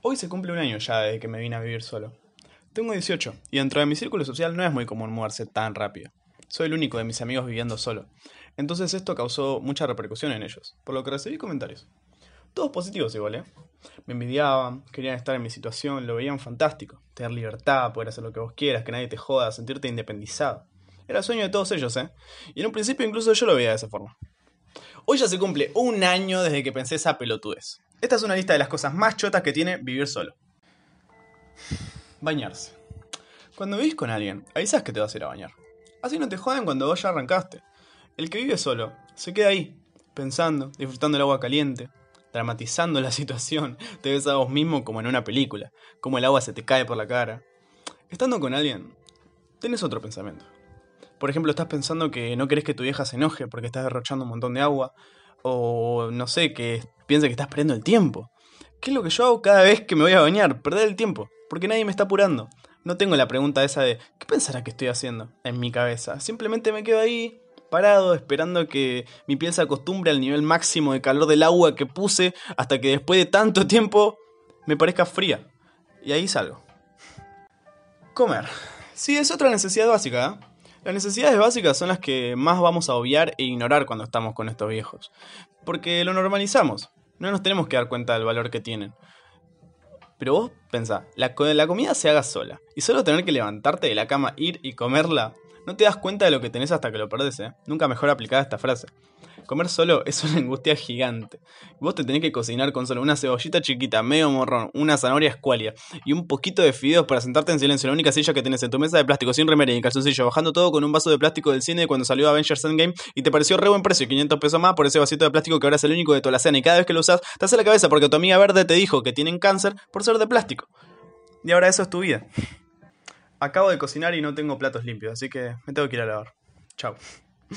Hoy se cumple un año ya desde que me vine a vivir solo. Tengo 18 y dentro de mi círculo social no es muy común mudarse tan rápido. Soy el único de mis amigos viviendo solo. Entonces esto causó mucha repercusión en ellos, por lo que recibí comentarios. Todos positivos igual, ¿eh? Me envidiaban, querían estar en mi situación, lo veían fantástico. Tener libertad, poder hacer lo que vos quieras, que nadie te joda, sentirte independizado. Era el sueño de todos ellos, ¿eh? Y en un principio incluso yo lo veía de esa forma. Hoy ya se cumple un año desde que pensé esa pelotudez. Esta es una lista de las cosas más chotas que tiene vivir solo. Bañarse. Cuando vivís con alguien, avisas que te vas a ir a bañar. Así no te joden cuando vos ya arrancaste. El que vive solo, se queda ahí, pensando, disfrutando el agua caliente, dramatizando la situación. Te ves a vos mismo como en una película, como el agua se te cae por la cara. Estando con alguien, tenés otro pensamiento. Por ejemplo, estás pensando que no querés que tu vieja se enoje porque estás derrochando un montón de agua, o no sé, que piense que estás perdiendo el tiempo. ¿Qué es lo que yo hago cada vez que me voy a bañar? Perder el tiempo, porque nadie me está apurando. No tengo la pregunta esa de ¿qué pensará que estoy haciendo? en mi cabeza. Simplemente me quedo ahí, parado, esperando que mi piel se acostumbre al nivel máximo de calor del agua que puse hasta que después de tanto tiempo me parezca fría. Y ahí salgo. Comer. Sí, es otra necesidad básica, ¿eh? Las necesidades básicas son las que más vamos a obviar e ignorar cuando estamos con estos viejos. Porque lo normalizamos. No nos tenemos que dar cuenta del valor que tienen. Pero vos pensá, la, la comida se haga sola. Y solo tener que levantarte de la cama, ir y comerla, no te das cuenta de lo que tenés hasta que lo perdés, ¿eh? Nunca mejor aplicada esta frase. Comer solo es una angustia gigante. Vos te tenés que cocinar con solo una cebollita chiquita, medio morrón, una zanahoria escualia y un poquito de fideos para sentarte en silencio en la única silla que tenés en tu mesa de plástico sin remera y en calzoncillo, bajando todo con un vaso de plástico del cine cuando salió Avengers Endgame y te pareció re buen precio, 500 pesos más por ese vasito de plástico que ahora es el único de toda la cena y cada vez que lo usas te hace la cabeza porque tu amiga verde te dijo que tienen cáncer por ser de plástico. Y ahora eso es tu vida. Acabo de cocinar y no tengo platos limpios, así que me tengo que ir a lavar. Chao.